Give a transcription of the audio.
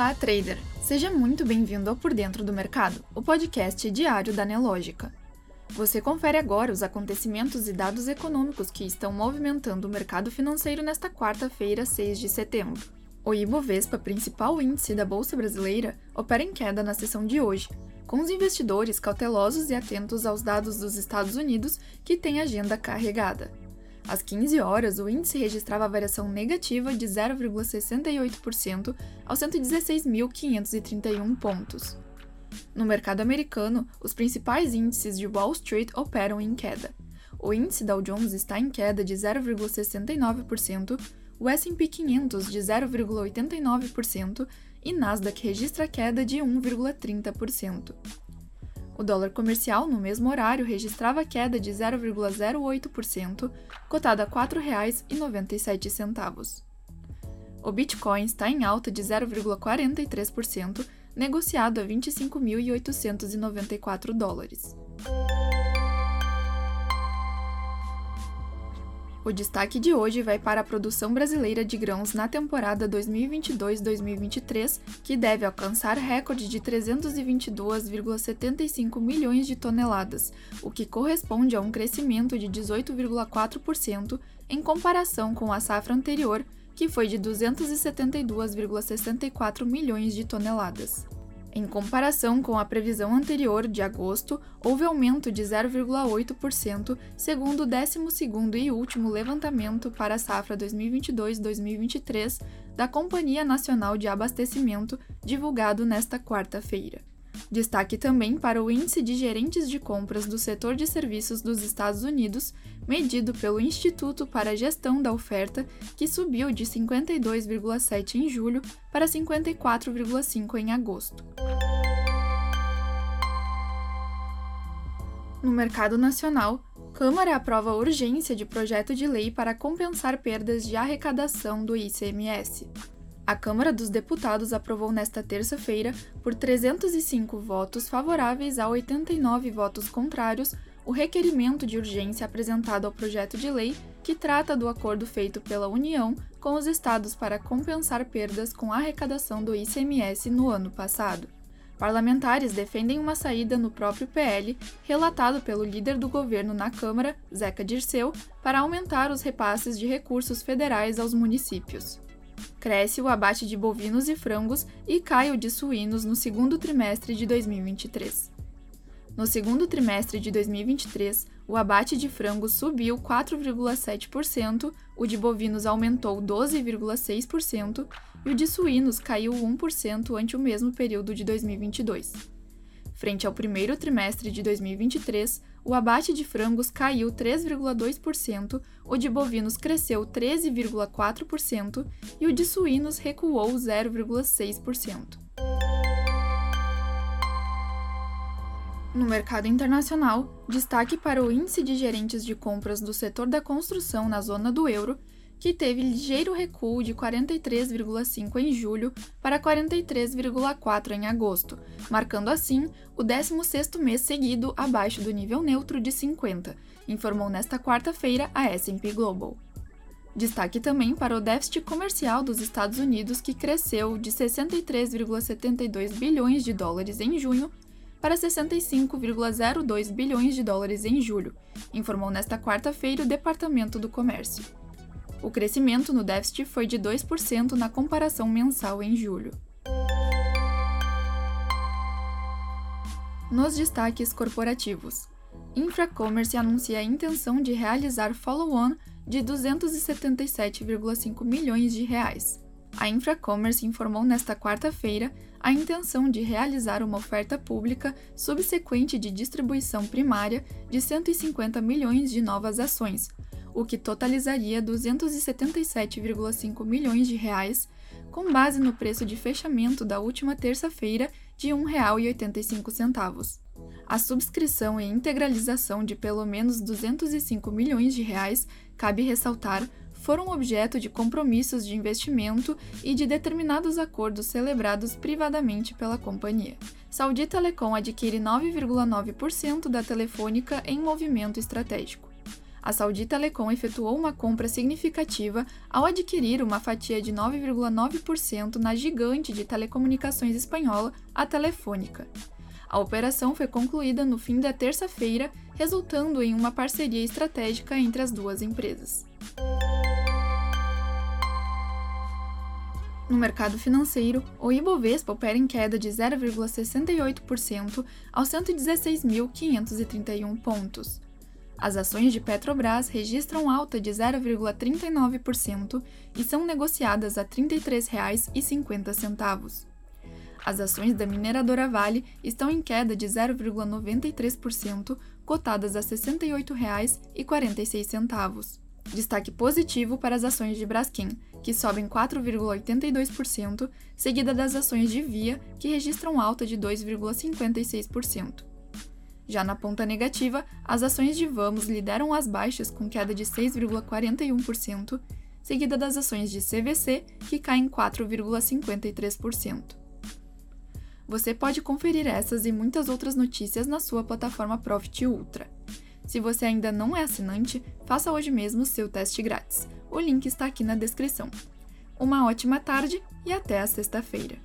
Olá, trader! Seja muito bem-vindo ao Por Dentro do Mercado, o podcast diário da Nelógica. Você confere agora os acontecimentos e dados econômicos que estão movimentando o mercado financeiro nesta quarta-feira, 6 de setembro. O Ibovespa, principal índice da Bolsa Brasileira, opera em queda na sessão de hoje, com os investidores cautelosos e atentos aos dados dos Estados Unidos que têm agenda carregada. Às 15 horas, o índice registrava variação negativa de 0,68% aos 116.531 pontos. No mercado americano, os principais índices de Wall Street operam em queda. O índice Dow Jones está em queda de 0,69%, o S&P 500 de 0,89% e Nasdaq registra queda de 1,30%. O dólar comercial, no mesmo horário, registrava queda de 0,08%, cotado a R$ 4,97. O Bitcoin está em alta de 0,43%, negociado a 25.894 dólares. O destaque de hoje vai para a produção brasileira de grãos na temporada 2022-2023, que deve alcançar recorde de 322,75 milhões de toneladas, o que corresponde a um crescimento de 18,4% em comparação com a safra anterior, que foi de 272,64 milhões de toneladas. Em comparação com a previsão anterior de agosto, houve aumento de 0,8%, segundo o 12º e último levantamento para a safra 2022-2023 da Companhia Nacional de Abastecimento, divulgado nesta quarta-feira. Destaque também para o Índice de Gerentes de Compras do Setor de Serviços dos Estados Unidos, medido pelo Instituto para a Gestão da Oferta, que subiu de 52,7 em julho para 54,5 em agosto. No mercado nacional, Câmara aprova urgência de projeto de lei para compensar perdas de arrecadação do ICMS. A Câmara dos Deputados aprovou nesta terça-feira, por 305 votos favoráveis a 89 votos contrários, o requerimento de urgência apresentado ao projeto de lei que trata do acordo feito pela União com os estados para compensar perdas com a arrecadação do ICMS no ano passado. Parlamentares defendem uma saída no próprio PL, relatado pelo líder do governo na Câmara, Zeca Dirceu, para aumentar os repasses de recursos federais aos municípios. Cresce o abate de bovinos e frangos e cai o de suínos no segundo trimestre de 2023. No segundo trimestre de 2023, o abate de frangos subiu 4,7%, o de bovinos aumentou 12,6% e o de suínos caiu 1% ante o mesmo período de 2022. Frente ao primeiro trimestre de 2023, o abate de frangos caiu 3,2%, o de bovinos cresceu 13,4% e o de suínos recuou 0,6%. No mercado internacional, destaque para o índice de gerentes de compras do setor da construção na zona do euro, que teve ligeiro recuo de 43,5 em julho para 43,4 em agosto, marcando assim o 16º mês seguido abaixo do nível neutro de 50, informou nesta quarta-feira a S&P Global. Destaque também para o déficit comercial dos Estados Unidos, que cresceu de 63,72 bilhões de dólares em junho para 65,02 bilhões de dólares em julho, informou nesta quarta-feira o Departamento do Comércio. O crescimento no déficit foi de 2% na comparação mensal em julho. Nos destaques corporativos, Infracommerce anuncia a intenção de realizar follow-on de 277,5 milhões de reais. A Infracommerce informou nesta quarta-feira a intenção de realizar uma oferta pública subsequente de distribuição primária de 150 milhões de novas ações, o que totalizaria 277,5 milhões de reais, com base no preço de fechamento da última terça-feira de R$ 1,85. A subscrição e integralização de pelo menos 205 milhões de reais, cabe ressaltar, foram objeto de compromissos de investimento e de determinados acordos celebrados privadamente pela companhia. Saudi Telecom adquire 9,9% da Telefônica em movimento estratégico. A Saudi Telecom efetuou uma compra significativa ao adquirir uma fatia de 9,9% na gigante de telecomunicações espanhola, a Telefônica. A operação foi concluída no fim da terça-feira, resultando em uma parceria estratégica entre as duas empresas. No mercado financeiro, o Ibovespa opera em queda de 0,68% aos 116.531 pontos. As ações de Petrobras registram alta de 0,39% e são negociadas a R$ 33,50. As ações da mineradora Vale estão em queda de 0,93%, cotadas a R$ 68,46. Destaque positivo para as ações de Braskem, que sobem 4,82%, seguida das ações de Via, que registram alta de 2,56%. Já na ponta negativa, as ações de Vamos lideram as baixas com queda de 6,41%, seguida das ações de CVC, que caem 4,53%. Você pode conferir essas e muitas outras notícias na sua plataforma Profit Ultra. Se você ainda não é assinante, faça hoje mesmo seu teste grátis. O link está aqui na descrição. Uma ótima tarde e até a sexta-feira.